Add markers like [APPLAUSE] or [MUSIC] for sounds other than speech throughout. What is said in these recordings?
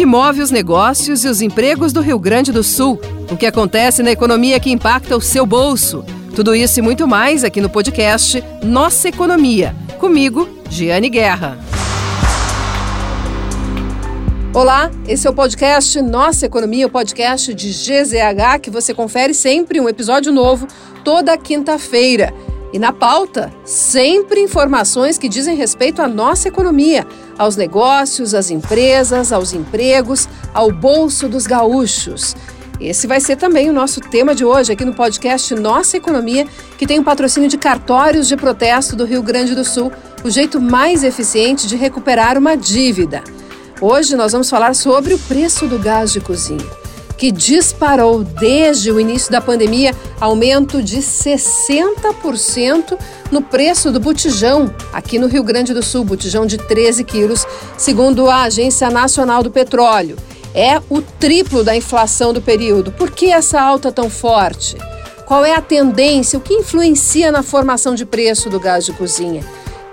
que move os negócios e os empregos do Rio Grande do Sul, o que acontece na economia que impacta o seu bolso. Tudo isso e muito mais aqui no podcast Nossa Economia. Comigo, Giane Guerra. Olá, esse é o podcast Nossa Economia, o podcast de GZH, que você confere sempre um episódio novo toda quinta-feira. E na pauta, sempre informações que dizem respeito à nossa economia, aos negócios, às empresas, aos empregos, ao bolso dos gaúchos. Esse vai ser também o nosso tema de hoje aqui no podcast Nossa Economia, que tem o patrocínio de cartórios de protesto do Rio Grande do Sul, o jeito mais eficiente de recuperar uma dívida. Hoje nós vamos falar sobre o preço do gás de cozinha que disparou desde o início da pandemia, aumento de 60% no preço do botijão aqui no Rio Grande do Sul, botijão de 13 quilos, segundo a Agência Nacional do Petróleo. É o triplo da inflação do período. Por que essa alta tão forte? Qual é a tendência? O que influencia na formação de preço do gás de cozinha?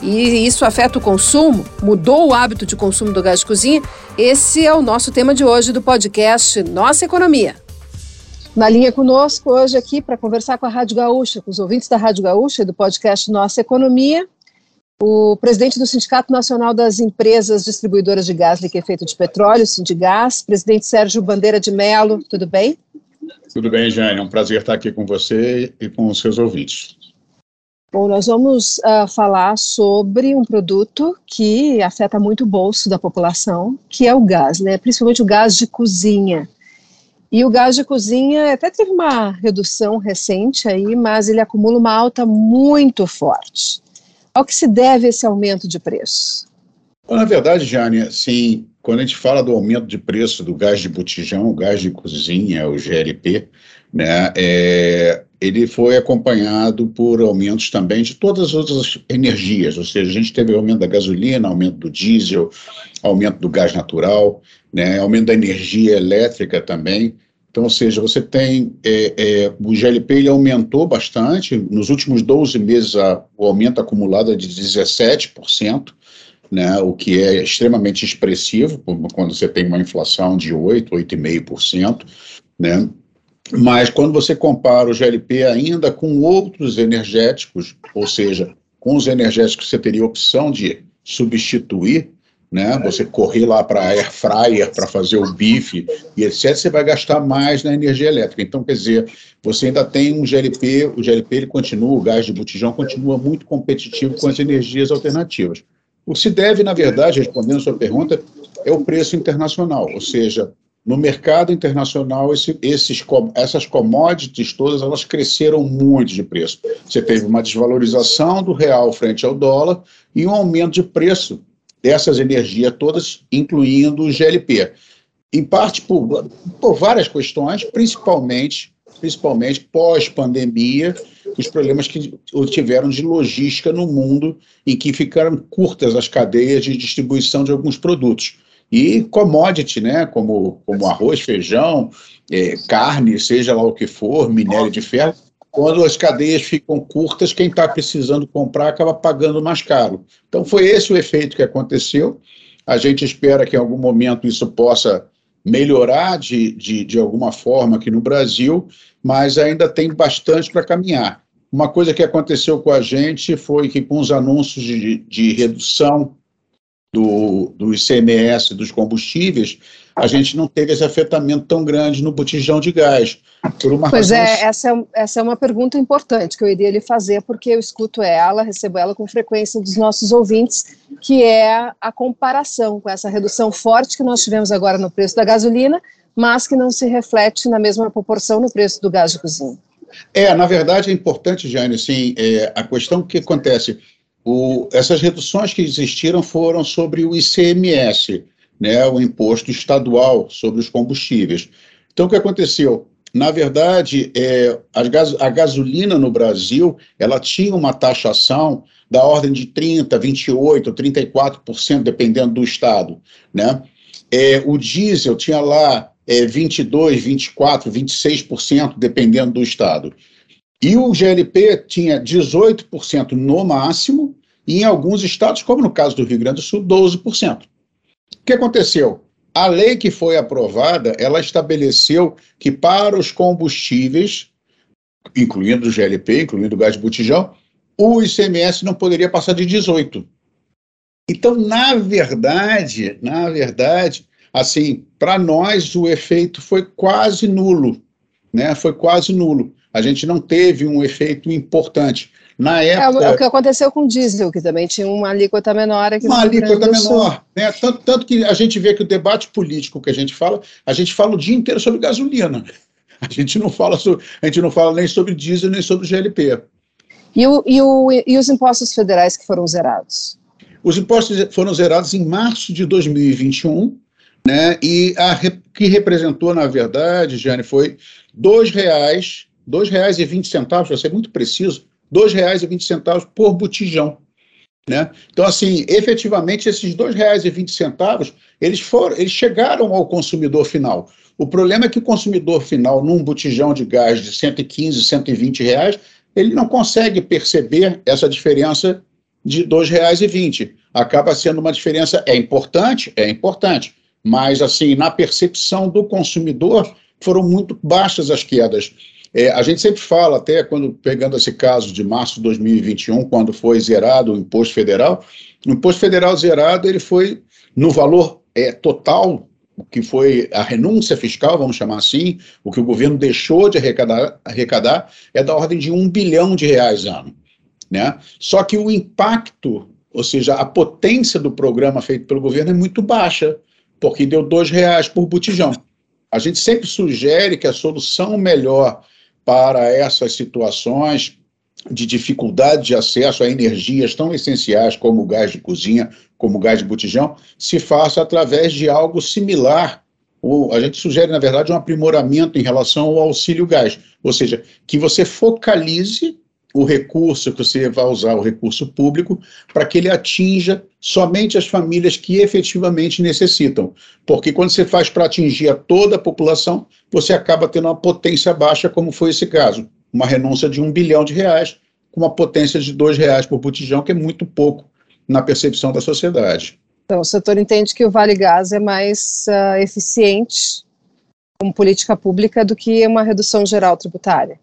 E isso afeta o consumo, mudou o hábito de consumo do gás de cozinha, esse é o nosso tema de hoje do podcast Nossa Economia. Na linha conosco hoje aqui para conversar com a Rádio Gaúcha, com os ouvintes da Rádio Gaúcha e do podcast Nossa Economia, o presidente do Sindicato Nacional das Empresas Distribuidoras de Gás Liquefeito de Petróleo, Sindigás, presidente Sérgio Bandeira de Melo, tudo bem? Tudo bem, Jane, é um prazer estar aqui com você e com os seus ouvintes. Bom, nós vamos uh, falar sobre um produto que afeta muito o bolso da população, que é o gás, né? principalmente o gás de cozinha. E o gás de cozinha até teve uma redução recente aí, mas ele acumula uma alta muito forte. Ao que se deve esse aumento de preço? Na verdade, Jane, sim, quando a gente fala do aumento de preço do gás de botijão, o gás de cozinha, o GLP, né, é, ele foi acompanhado por aumentos também de todas as outras energias, ou seja, a gente teve aumento da gasolina, aumento do diesel, aumento do gás natural, né, aumento da energia elétrica também. Então, ou seja, você tem é, é, o GLP ele aumentou bastante, nos últimos 12 meses a, o aumento acumulado é de 17%, né, o que é extremamente expressivo quando você tem uma inflação de 8, 8,5%, né, mas quando você compara o GLP ainda com outros energéticos, ou seja, com os energéticos que você teria opção de substituir, né? Você correr lá para air fryer para fazer o bife e etc, você vai gastar mais na energia elétrica. Então, quer dizer, você ainda tem um GLP, o GLP ele continua, o gás de botijão continua muito competitivo com as energias alternativas. O que se deve, na verdade, respondendo a sua pergunta, é o preço internacional, ou seja, no mercado internacional, esse, esses, essas commodities todas elas cresceram muito de preço. Você teve uma desvalorização do real frente ao dólar e um aumento de preço dessas energias todas, incluindo o GLP. Em parte por, por várias questões, principalmente, principalmente pós-pandemia, os problemas que tiveram de logística no mundo, em que ficaram curtas as cadeias de distribuição de alguns produtos e commodity, né, como, como arroz, feijão, é, carne, seja lá o que for, minério de ferro, quando as cadeias ficam curtas, quem está precisando comprar acaba pagando mais caro. Então foi esse o efeito que aconteceu. A gente espera que em algum momento isso possa melhorar de, de, de alguma forma aqui no Brasil, mas ainda tem bastante para caminhar. Uma coisa que aconteceu com a gente foi que com os anúncios de, de redução do, do ICMS dos combustíveis, a gente não teve esse afetamento tão grande no botijão de gás. pois é, essa é, essa é uma pergunta importante que eu iria lhe fazer, porque eu escuto ela, recebo ela com frequência dos nossos ouvintes, que é a comparação com essa redução forte que nós tivemos agora no preço da gasolina, mas que não se reflete na mesma proporção no preço do gás de cozinha. É, na verdade é importante, Jane, assim, é, a questão que acontece, o, essas reduções que existiram foram sobre o ICMS, né, o imposto estadual sobre os combustíveis. Então, o que aconteceu? Na verdade, é, a, a gasolina no Brasil ela tinha uma taxação da ordem de 30%, 28%, 34%, dependendo do estado. Né? É, o diesel tinha lá é, 22%, 24%, 26%, dependendo do estado. E o GLP tinha 18% no máximo, e em alguns estados, como no caso do Rio Grande do Sul, 12%. O que aconteceu? a lei que foi aprovada, ela estabeleceu que para os combustíveis, incluindo o GLP, incluindo o gás de botijão, o ICMS não poderia passar de 18. Então, na verdade, na verdade, assim, para nós o efeito foi quase nulo, né? Foi quase nulo. A gente não teve um efeito importante. Na época, é, o que aconteceu com o diesel, que também tinha uma alíquota menor aqui Uma alíquota menor. Né? Tanto, tanto que a gente vê que o debate político que a gente fala, a gente fala o dia inteiro sobre gasolina. [LAUGHS] A gente não fala, sobre, a gente não fala nem sobre diesel, nem sobre GLP. E, o, e, o, e os impostos federais que foram zerados? Os impostos foram zerados em março de 2021, né? E a que representou, na verdade, Jane, foi R$ R$ reais e vinte centavos, para ser muito preciso, R$ 2,20 por botijão. Né? Então, assim, efetivamente, esses R$ 2,20, eles, foram, eles chegaram ao consumidor final. O problema é que o consumidor final, num botijão de gás de 115, 120 reais, ele não consegue perceber essa diferença de R$ 2,20. Acaba sendo uma diferença, é importante? É importante, mas, assim, na percepção do consumidor, foram muito baixas as quedas. É, a gente sempre fala, até quando pegando esse caso de março de 2021, quando foi zerado o imposto federal, o imposto federal zerado ele foi no valor é, total, que foi a renúncia fiscal, vamos chamar assim, o que o governo deixou de arrecadar, arrecadar é da ordem de um bilhão de reais ano. Né? Só que o impacto, ou seja, a potência do programa feito pelo governo é muito baixa, porque deu dois reais por botijão. A gente sempre sugere que a solução melhor para essas situações de dificuldade de acesso a energias tão essenciais como o gás de cozinha, como o gás de botijão, se faça através de algo similar. Ou a gente sugere, na verdade, um aprimoramento em relação ao auxílio gás, ou seja, que você focalize o recurso que você vai usar, o recurso público, para que ele atinja somente as famílias que efetivamente necessitam. Porque quando você faz para atingir a toda a população, você acaba tendo uma potência baixa, como foi esse caso. Uma renúncia de um bilhão de reais, com uma potência de dois reais por botijão, que é muito pouco na percepção da sociedade. Então, o setor entende que o Vale Gás é mais uh, eficiente como política pública do que uma redução geral tributária.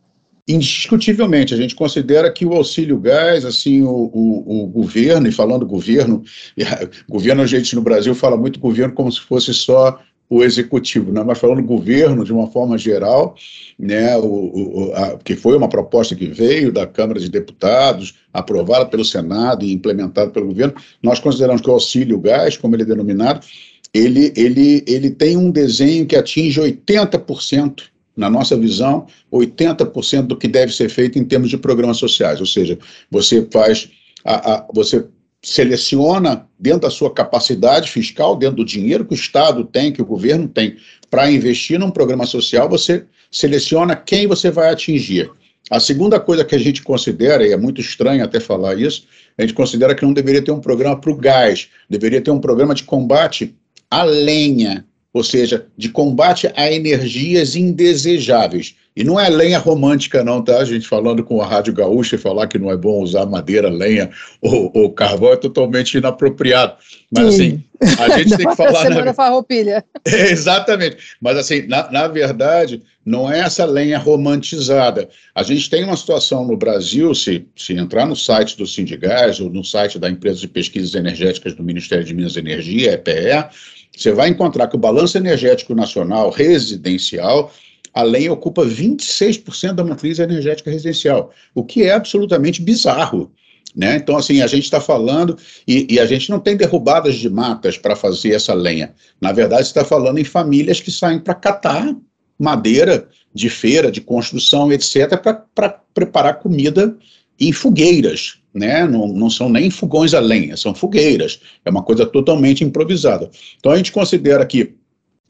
Indiscutivelmente, a gente considera que o auxílio gás, assim, o, o, o governo, e falando governo, [LAUGHS] governo a gente no Brasil fala muito governo como se fosse só o executivo, né? mas falando governo de uma forma geral, né, o, o, a, que foi uma proposta que veio da Câmara de Deputados, aprovada pelo Senado e implementada pelo governo, nós consideramos que o auxílio gás, como ele é denominado, ele, ele, ele tem um desenho que atinge 80% na nossa visão, 80% do que deve ser feito em termos de programas sociais, ou seja, você faz, a, a, você seleciona dentro da sua capacidade fiscal, dentro do dinheiro que o Estado tem, que o governo tem, para investir num programa social, você seleciona quem você vai atingir. A segunda coisa que a gente considera, e é muito estranho até falar isso, a gente considera que não deveria ter um programa para o gás, deveria ter um programa de combate à lenha, ou seja, de combate a energias indesejáveis. E não é lenha romântica, não, tá? A gente falando com a Rádio Gaúcha e falar que não é bom usar madeira, lenha ou, ou carvão é totalmente inapropriado. Mas, Sim. assim, a gente [LAUGHS] tem que falar. Semana na... farroupilha. [LAUGHS] É, exatamente. Mas, assim, na, na verdade, não é essa lenha romantizada. A gente tem uma situação no Brasil, se, se entrar no site do Sindigás ou no site da Empresa de Pesquisas Energéticas do Ministério de Minas e Energia, EPE, você vai encontrar que o balanço energético nacional residencial, a lenha ocupa 26% da matriz energética residencial, o que é absolutamente bizarro. Né? Então, assim, a gente está falando, e, e, a gente não tem derrubadas de matas para fazer essa lenha. Na verdade, está falando em famílias que saem para catar madeira de feira, de construção, etc., para preparar comida em fogueiras, né? Não, não são nem fogões a lenha, são fogueiras. É uma coisa totalmente improvisada. Então a gente considera que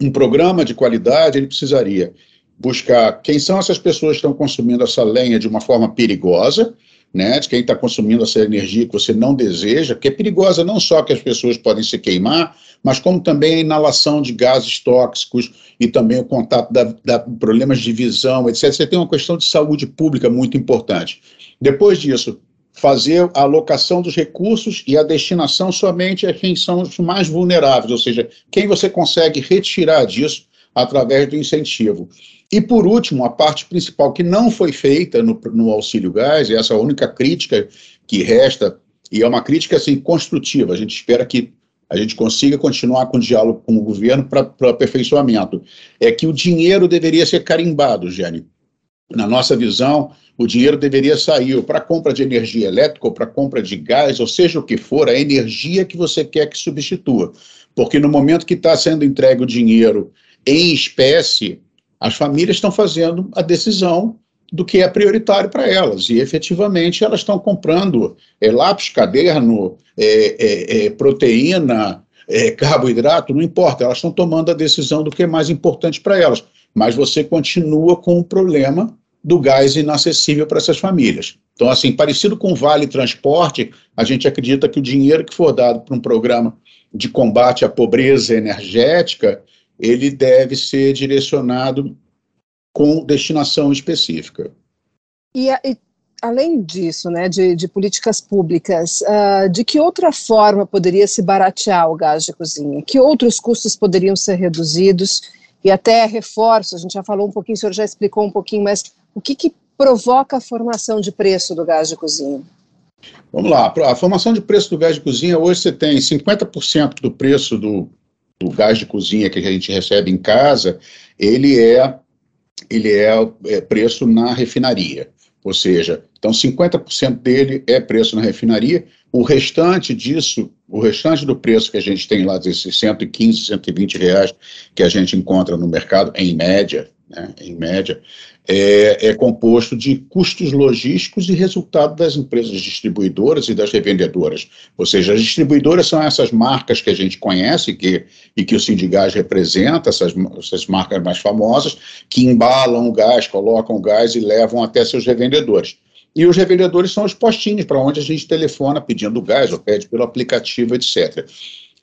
um programa de qualidade ele precisaria buscar quem são essas pessoas que estão consumindo essa lenha de uma forma perigosa, né, de quem está consumindo essa energia que você não deseja, que é perigosa não só que as pessoas podem se queimar, mas como também a inalação de gases tóxicos e também o contato da, da problemas de visão, etc. Você tem uma questão de saúde pública muito importante. Depois disso, fazer a alocação dos recursos e a destinação somente a quem são os mais vulneráveis, ou seja, quem você consegue retirar disso através do incentivo. E, por último, a parte principal que não foi feita no, no auxílio gás, e essa é a única crítica que resta, e é uma crítica assim, construtiva, a gente espera que a gente consiga continuar com o diálogo com o governo para aperfeiçoamento, é que o dinheiro deveria ser carimbado, Jane. Na nossa visão, o dinheiro deveria sair para compra de energia elétrica ou para compra de gás, ou seja o que for, a energia que você quer que substitua. Porque no momento que está sendo entregue o dinheiro em espécie, as famílias estão fazendo a decisão do que é prioritário para elas. E efetivamente elas estão comprando é, lápis, caderno, é, é, é proteína, é, carboidrato, não importa, elas estão tomando a decisão do que é mais importante para elas. Mas você continua com o problema do gás inacessível para essas famílias. Então, assim, parecido com o Vale Transporte, a gente acredita que o dinheiro que for dado para um programa de combate à pobreza energética, ele deve ser direcionado com destinação específica. E, e além disso, né, de, de políticas públicas, uh, de que outra forma poderia se baratear o gás de cozinha? Que outros custos poderiam ser reduzidos? E até reforço, a gente já falou um pouquinho, o senhor já explicou um pouquinho, mas o que, que provoca a formação de preço do gás de cozinha? Vamos lá, a formação de preço do gás de cozinha, hoje você tem 50% do preço do, do gás de cozinha que a gente recebe em casa, ele é, ele é, é preço na refinaria. Ou seja, então 50% dele é preço na refinaria, o restante disso, o restante do preço que a gente tem lá, desses 115, 120 reais que a gente encontra no mercado, em média, né, em média, é, é, composto de custos logísticos e resultado das empresas distribuidoras e das revendedoras. Ou seja, as distribuidoras são essas marcas que a gente conhece que, e que o Sindigás representa, essas, essas marcas mais famosas, que embalam o gás, colocam o gás e levam até seus revendedores. E os revendedores são os postinhos para onde a gente telefona pedindo gás ou pede pelo aplicativo, etc.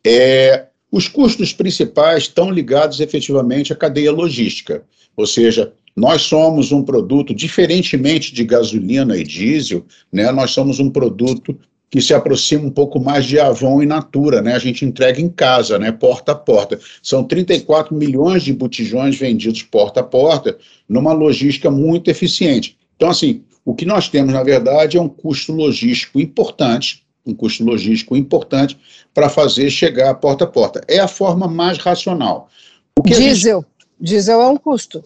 É, os custos principais estão ligados efetivamente à cadeia logística, ou seja, nós somos um produto, diferentemente de gasolina e diesel, né, nós somos um produto que se aproxima um pouco mais de Avon e Natura, né? A gente entrega em casa, né? Porta a porta. São 34 milhões de botijões vendidos porta a porta, numa logística muito eficiente. Então, assim, o que nós temos, na verdade, é um custo logístico importante, um custo logístico importante para fazer chegar porta a porta. É a forma mais racional. diesel. Gente... Diesel é um custo.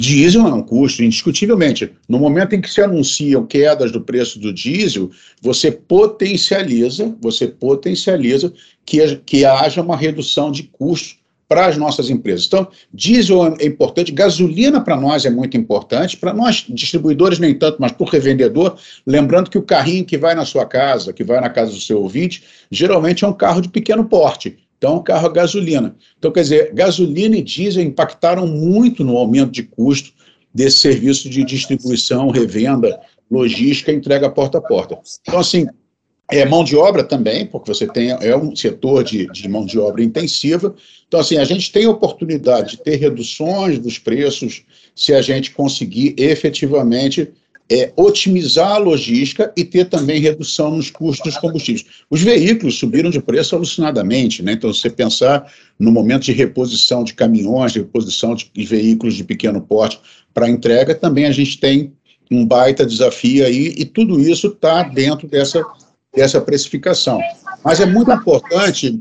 Diesel é um custo, indiscutivelmente. No momento em que se anunciam quedas do preço do diesel, você potencializa, você potencializa que, que haja uma redução de custos para as nossas empresas. Então, diesel é importante, gasolina para nós é muito importante, para nós distribuidores nem tanto, mas para o revendedor, lembrando que o carrinho que vai na sua casa, que vai na casa do seu ouvinte, geralmente é um carro de pequeno porte. Então, carro a gasolina. Então, quer dizer, gasolina e diesel impactaram muito no aumento de custo desse serviço de distribuição, revenda, logística, entrega porta a porta. Então, assim, é mão de obra também, porque você tem é um setor de, de mão de obra intensiva. Então, assim, a gente tem oportunidade de ter reduções dos preços se a gente conseguir efetivamente é, otimizar a logística e ter também redução nos custos dos combustíveis. Os veículos subiram de preço alucinadamente, né? Então, você pensar no momento de reposição de caminhões, de reposição de, de veículos de pequeno porte para entrega, também a gente tem um baita desafio aí, e tudo isso está dentro dessa, dessa precificação. Mas é muito importante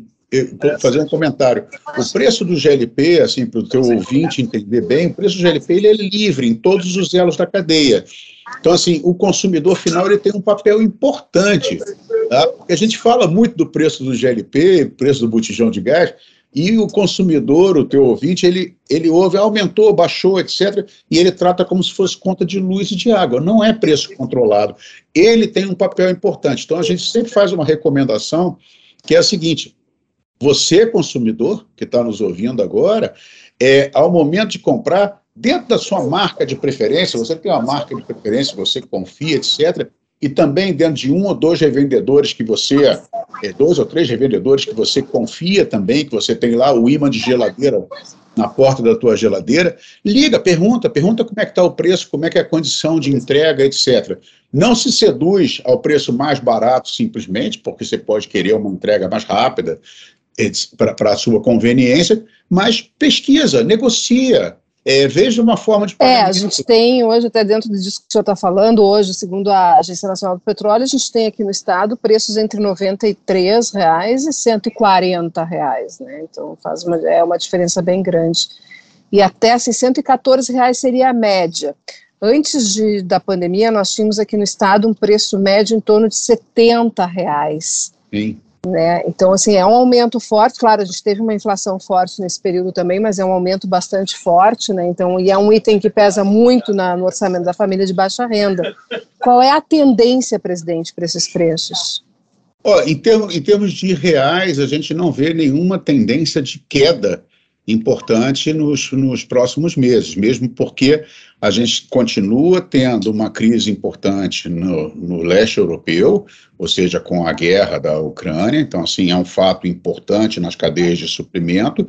fazer um comentário. O preço do GLP, assim, para o teu ouvinte entender bem, o preço do GLP ele é livre em todos os elos da cadeia. Então, assim, o consumidor final ele tem um papel importante. Tá? Porque a gente fala muito do preço do GLP, preço do botijão de gás, e o consumidor, o teu ouvinte, ele, ele ouve, aumentou, baixou, etc., e ele trata como se fosse conta de luz e de água. Não é preço controlado. Ele tem um papel importante. Então, a gente sempre faz uma recomendação que é a seguinte: você, consumidor, que está nos ouvindo agora, é, ao momento de comprar, dentro da sua marca de preferência, você tem uma marca de preferência, você confia, etc., e também dentro de um ou dois revendedores que você, é, dois ou três revendedores que você confia também, que você tem lá o imã de geladeira na porta da tua geladeira, liga, pergunta, pergunta como é que está o preço, como é que é a condição de entrega, etc. Não se seduz ao preço mais barato simplesmente, porque você pode querer uma entrega mais rápida para a sua conveniência, mas pesquisa, negocia, é, veja uma forma de pagamento. É, a gente tem hoje, até dentro disso que o senhor está falando, hoje, segundo a Agência Nacional do Petróleo, a gente tem aqui no estado preços entre 93 reais e 140 reais, né? Então faz uma, é uma diferença bem grande. E até assim, 114 reais seria a média. Antes de, da pandemia, nós tínhamos aqui no estado um preço médio em torno de 70 reais. Sim. Né? Então, assim, é um aumento forte, claro, a gente teve uma inflação forte nesse período também, mas é um aumento bastante forte, né? Então, e é um item que pesa muito na, no orçamento da família de baixa renda. Qual é a tendência, presidente, para esses preços? Oh, em, termos, em termos de reais, a gente não vê nenhuma tendência de queda importante nos, nos próximos meses, mesmo porque a gente continua tendo uma crise importante no, no, leste europeu, ou seja, com a guerra da Ucrânia, então, assim, é um fato importante nas cadeias de suprimento.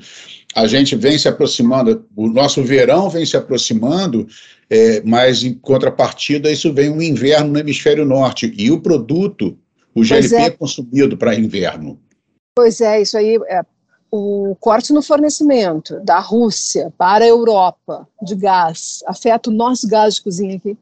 A gente vem se aproximando, o nosso verão vem se aproximando, é, mas em contrapartida, isso vem um inverno no hemisfério norte, e o produto, o GLP é. é consumido para inverno. Pois é, isso aí é, o corte no fornecimento da Rússia para a Europa de gás afeta o nosso gás de cozinha aqui?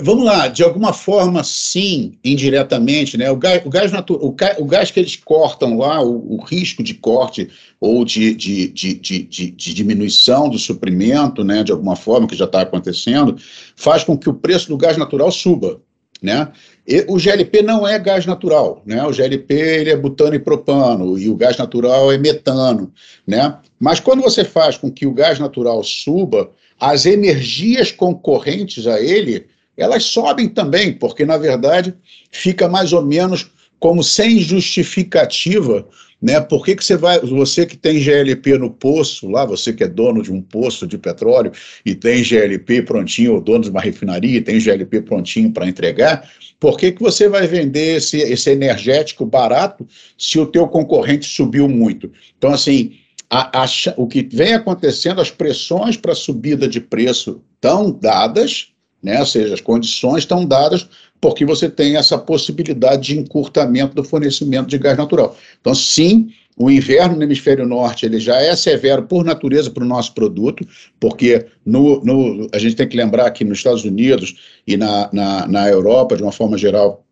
Vamos lá, de alguma forma, sim, indiretamente, né? O gás, o gás, o, o gás que eles cortam lá, o, o risco de corte ou de, de, de, de, de diminuição do suprimento, né, de alguma forma, que já está acontecendo, faz com que o preço do gás natural suba. Né? E o GLP não é gás natural, né? O GLP ele é butano e propano e o gás natural é metano, né? Mas quando você faz com que o gás natural suba, as energias concorrentes a ele, elas sobem também, porque na verdade fica mais ou menos como sem justificativa né? Por que, que você vai, você que tem GLP no poço, lá, você que é dono de um poço de petróleo e tem GLP prontinho, ou dono de uma refinaria e tem GLP prontinho para entregar, por que, que você vai vender esse, esse energético barato se o teu concorrente subiu muito? Então, assim, a, a, o que vem acontecendo, as pressões para subida de preço estão dadas, né? ou seja, as condições estão dadas porque você tem essa possibilidade de encurtamento do fornecimento de gás natural. Então, sim, o inverno no hemisfério norte ele já é severo por natureza para o nosso produto, porque no, no, a gente tem que lembrar que nos Estados Unidos e na, na, na Europa, de uma forma geral,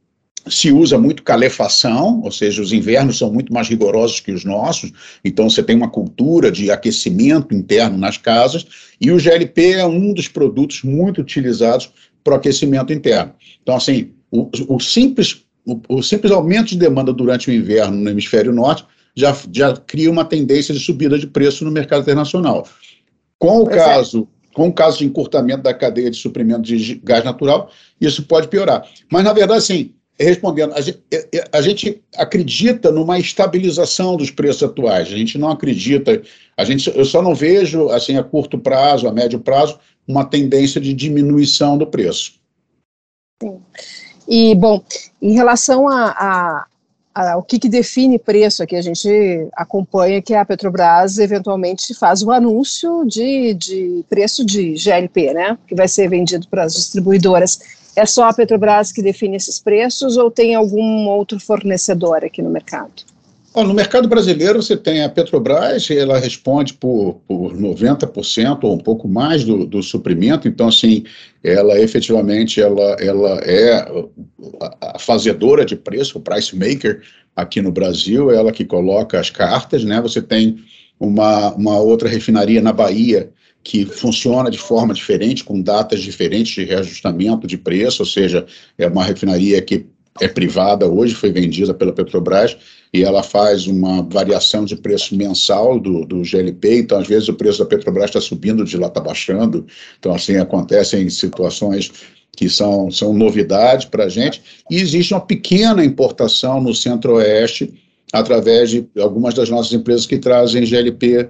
se usa muito calefação, ou seja, os invernos são muito mais rigorosos que os nossos, então você tem uma cultura de aquecimento interno nas casas, e o GLP é um dos produtos muito utilizados para o aquecimento interno. Então, assim, o, o simples, o, o, simples aumento de demanda durante o inverno no hemisfério norte já, já cria uma tendência de subida de preço no mercado internacional. Com o pois é. caso. É. Com o caso de encurtamento da cadeia de suprimento de gás natural, isso pode piorar. Mas, na verdade, sim, respondendo, a gente, a gente, acredita numa estabilização dos preços atuais. A gente não acredita, a gente, eu só não vejo, assim, a curto prazo, a médio prazo, uma tendência de diminuição do preço. Sim. E, bom, em relação a, a, a, o que, que define preço aqui, a gente acompanha que a Petrobras eventualmente faz o anúncio de, de preço de GLP, né, que vai ser vendido para as distribuidoras. É só a Petrobras que define esses preços ou tem algum outro fornecedor aqui no mercado? No mercado brasileiro, você tem a Petrobras, ela responde por, por 90% ou um pouco mais do, do, suprimento, então, assim, ela efetivamente ela, ela é a fazedora de preço, o price maker aqui no Brasil, ela que coloca as cartas, né? Você tem uma, uma outra refinaria na Bahia que funciona de forma diferente, com datas diferentes de reajustamento de preço, ou seja, é uma refinaria que é privada hoje, foi vendida pela Petrobras, e ela faz uma variação de preço mensal do, do GLP, então às vezes o preço da Petrobras está subindo, de lá está baixando, então assim acontecem situações que são, são para a gente, e existe uma pequena importação no centro-oeste através de algumas das nossas empresas que trazem GLP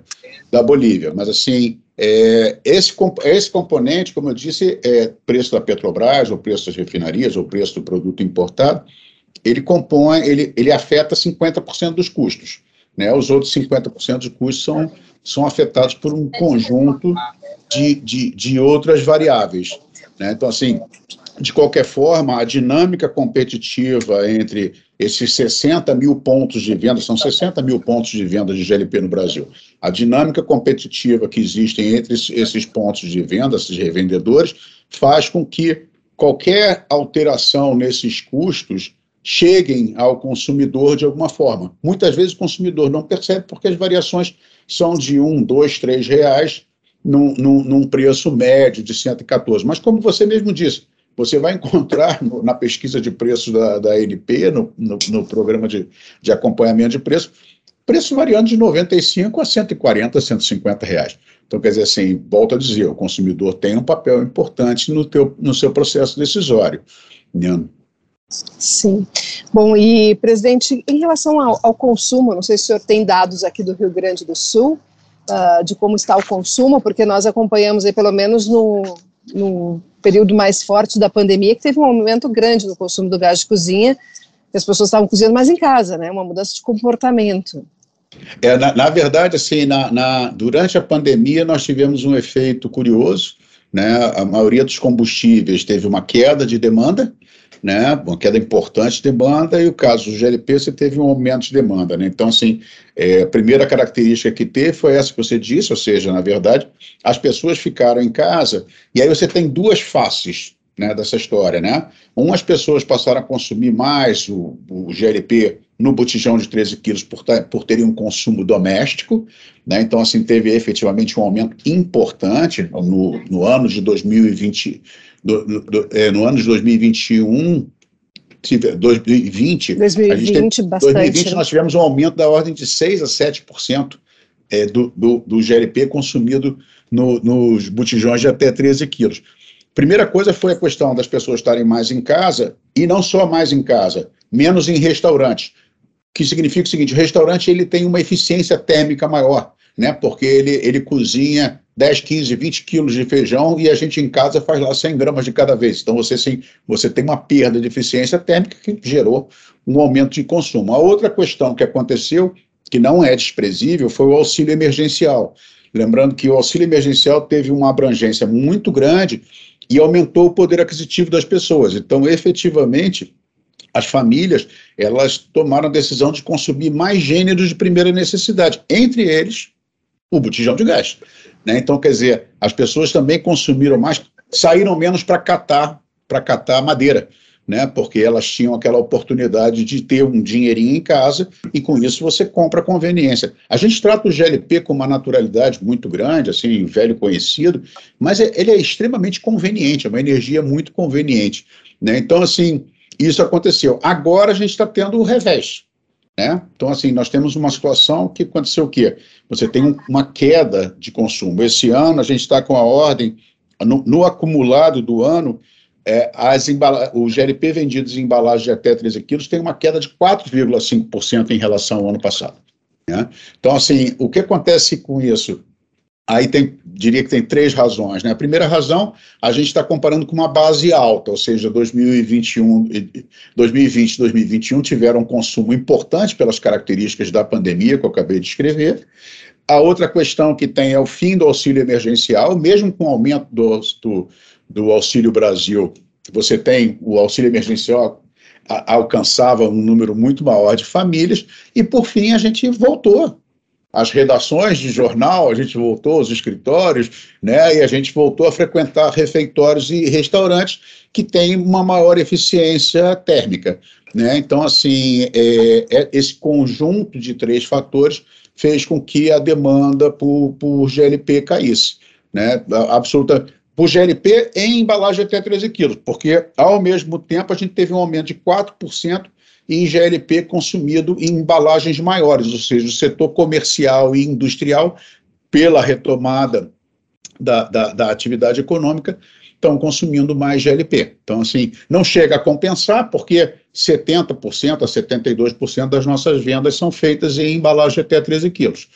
da Bolívia, mas assim, é, esse, esse componente, como eu disse, é preço da Petrobras, ou preço das refinarias, ou preço do produto importado, ele compõe, ele, ele afeta 50% dos custos. né? Os outros 50% de custos são, são afetados por um conjunto de, de, de outras variáveis. Né? Então, assim, de qualquer forma, a dinâmica competitiva entre esses 60 mil pontos de venda, são 60 mil pontos de venda de GLP no Brasil. A dinâmica competitiva que existe entre esses pontos de venda, esses revendedores, faz com que qualquer alteração nesses custos cheguem ao consumidor de alguma forma. Muitas vezes o consumidor não percebe porque as variações são de um, dois, três reais num, num, num preço médio de 114. Mas como você mesmo disse, você vai encontrar no, na pesquisa de preços da, da ANP, no, no, no, programa de, de acompanhamento de preço, preço variando de 95 a 140, 150 reais. Então, quer dizer assim, volto a dizer, o consumidor tem um papel importante no, teu, no seu processo decisório. Né? Sim. Bom, e, presidente, em relação ao, ao, consumo, não sei se o senhor tem dados aqui do Rio Grande do Sul, uh, de como está o consumo, porque nós acompanhamos aí, pelo menos no, no período mais forte da pandemia, que teve um aumento grande no consumo do gás de cozinha, que as pessoas estavam cozinhando mais em casa, né? Uma mudança de comportamento. É, na, na verdade, assim, na, na, durante a pandemia nós tivemos um efeito curioso, né? A maioria dos combustíveis teve uma queda de demanda, né, uma queda importante de demanda, e o caso do GLP você teve um aumento de demanda. Né? Então, assim, é, a primeira característica que teve foi essa que você disse, ou seja, na verdade, as pessoas ficaram em casa, e aí você tem duas faces né, dessa história. Né? Um, as pessoas passaram a consumir mais o, o GLP no botijão de 13 quilos por, por terem um consumo doméstico, né? então assim teve efetivamente um aumento importante no, no ano de 2020, do, do, é, no ano de 2021, 2020, 2020, bastante, 2020 né? nós tivemos um aumento da ordem de 6 a 7% é, do, do, do GLP consumido no, nos botijões de até 13 quilos. Primeira coisa foi a questão das pessoas estarem mais em casa, e não só mais em casa, menos em restaurantes, que significa o seguinte, o restaurante ele tem uma eficiência térmica maior, né, porque ele, ele cozinha 10, 15, 20 quilos de feijão e a gente em casa faz lá 100 gramas de cada vez. Então você, sim, você tem uma perda de eficiência térmica que gerou um aumento de consumo. A outra questão que aconteceu, que não é desprezível, foi o auxílio emergencial. Lembrando que o auxílio emergencial teve uma abrangência muito grande e aumentou o poder aquisitivo das pessoas. Então, efetivamente, as famílias elas tomaram a decisão de consumir mais gêneros de primeira necessidade, entre eles o botijão de gás. Né? Então, quer dizer, as pessoas também consumiram mais, saíram menos para catar, para catar madeira, né? Porque elas tinham aquela oportunidade de ter um dinheirinho em casa e com isso você compra conveniência. A gente trata o GLP com uma naturalidade muito grande, assim, velho conhecido, mas é, ele é extremamente conveniente, é uma energia muito conveniente, né? Então, assim, isso aconteceu. Agora a gente está tendo o revés. Né? Então, assim, nós temos uma situação que aconteceu o quê? Você tem uma queda de consumo. Esse ano a gente está com a ordem, no, no acumulado do ano, é, as o GLP vendidos em embalagens de até 13 quilos tem uma queda de 4,5% em relação ao ano passado. Né? Então, assim, o que acontece com isso? Aí tem, diria que tem três razões. Né? A primeira razão, a gente está comparando com uma base alta, ou seja, 2021, 2020 e 2021 tiveram um consumo importante pelas características da pandemia que eu acabei de escrever. A outra questão que tem é o fim do auxílio emergencial, mesmo com o aumento do, do, do Auxílio Brasil, você tem o auxílio emergencial alcançava um número muito maior de famílias, e por fim a gente voltou as redações de jornal, a gente voltou aos escritórios, né, e a gente voltou a frequentar refeitórios e restaurantes que têm uma maior eficiência térmica. Né? Então, assim, é, é, esse conjunto de três fatores fez com que a demanda por, por GLP caísse. Né? Absoluta, por GLP em embalagem até 13 quilos, porque, ao mesmo tempo, a gente teve um aumento de 4% em GLP consumido em embalagens maiores, ou seja, o setor comercial e industrial, pela retomada da, da, da atividade econômica, estão consumindo mais GLP. Então, assim, não chega a compensar, porque 70% a 72% das nossas vendas são feitas em embalagem até 13 quilos.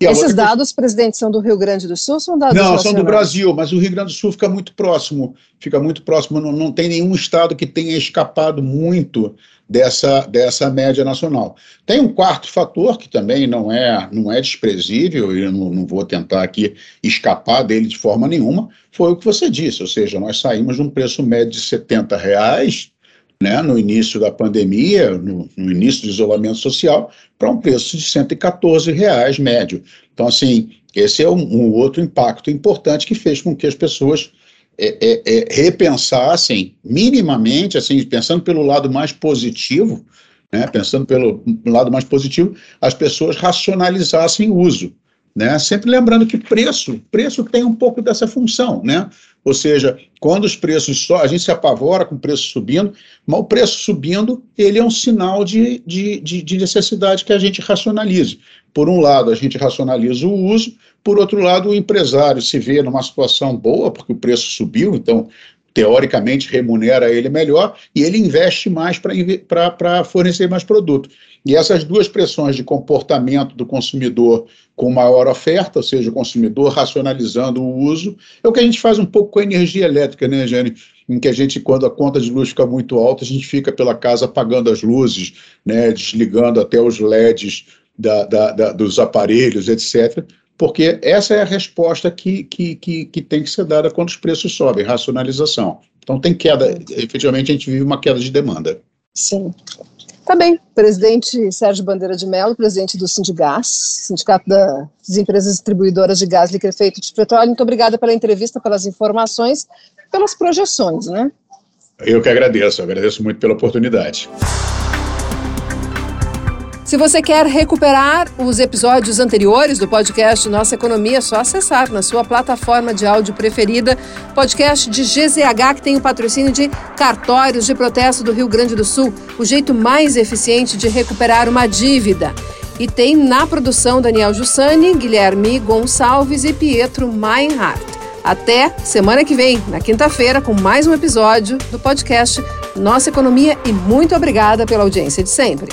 Esses dados, presidente, são do Rio Grande do Sul são dados Não, são do Brasil, mas o Rio Grande do Sul fica muito próximo, fica muito próximo, não, não tem nenhum estado que tenha escapado muito dessa, dessa média nacional. Tem um quarto fator que também não é, não é desprezível, e eu não, não vou tentar aqui escapar dele de forma nenhuma, foi o que você disse, ou seja, nós saímos de um preço médio de 70 reais né, no início da pandemia, no, no início do isolamento social, para um preço de 114 reais médio. Então, assim, esse é um, um outro impacto importante que fez com que as pessoas é, é, é, repensassem minimamente, assim, pensando pelo lado mais positivo, né, pensando pelo lado mais positivo, as pessoas racionalizassem o uso. Né? Sempre lembrando que preço, preço tem um pouco dessa função, né? Ou seja, quando os preços só, a gente se apavora com o preço subindo, mas o preço subindo, ele é um sinal de, de, de, de necessidade que a gente racionalize. Por um lado, a gente racionaliza o uso, por outro lado, o empresário se vê numa situação boa, porque o preço subiu, então teoricamente remunera ele melhor e ele investe mais para fornecer mais produto. E essas duas pressões de comportamento do consumidor com maior oferta, ou seja, o consumidor racionalizando o uso, é o que a gente faz um pouco com a energia elétrica, né, Jane? Em que a gente, quando a conta de luz fica muito alta, a gente fica pela casa apagando as luzes, né, desligando até os LEDs da, da, da, dos aparelhos, etc porque essa é a resposta que, que, que, que, tem que ser dada quando os preços sobem, racionalização. Então tem queda, efetivamente a gente vive uma queda de demanda. Sim. Tá bem, presidente Sérgio Bandeira de Mello, presidente do Sindigás, Sindicato das Empresas Distribuidoras de Gás Liquefeito de Petróleo, muito obrigada pela entrevista, pelas informações, pelas projeções, né? Eu que agradeço, agradeço muito pela oportunidade. Se você quer recuperar os episódios anteriores do podcast Nossa Economia, é só acessar na sua plataforma de áudio preferida, podcast de GZH, que tem o patrocínio de cartórios de protesto do Rio Grande do Sul, o jeito mais eficiente de recuperar uma dívida. E tem na produção Daniel Jussani, Guilherme Gonçalves e Pietro Meinhardt. Até semana que vem, na quinta-feira, com mais um episódio do podcast Nossa Economia e muito obrigada pela audiência de sempre.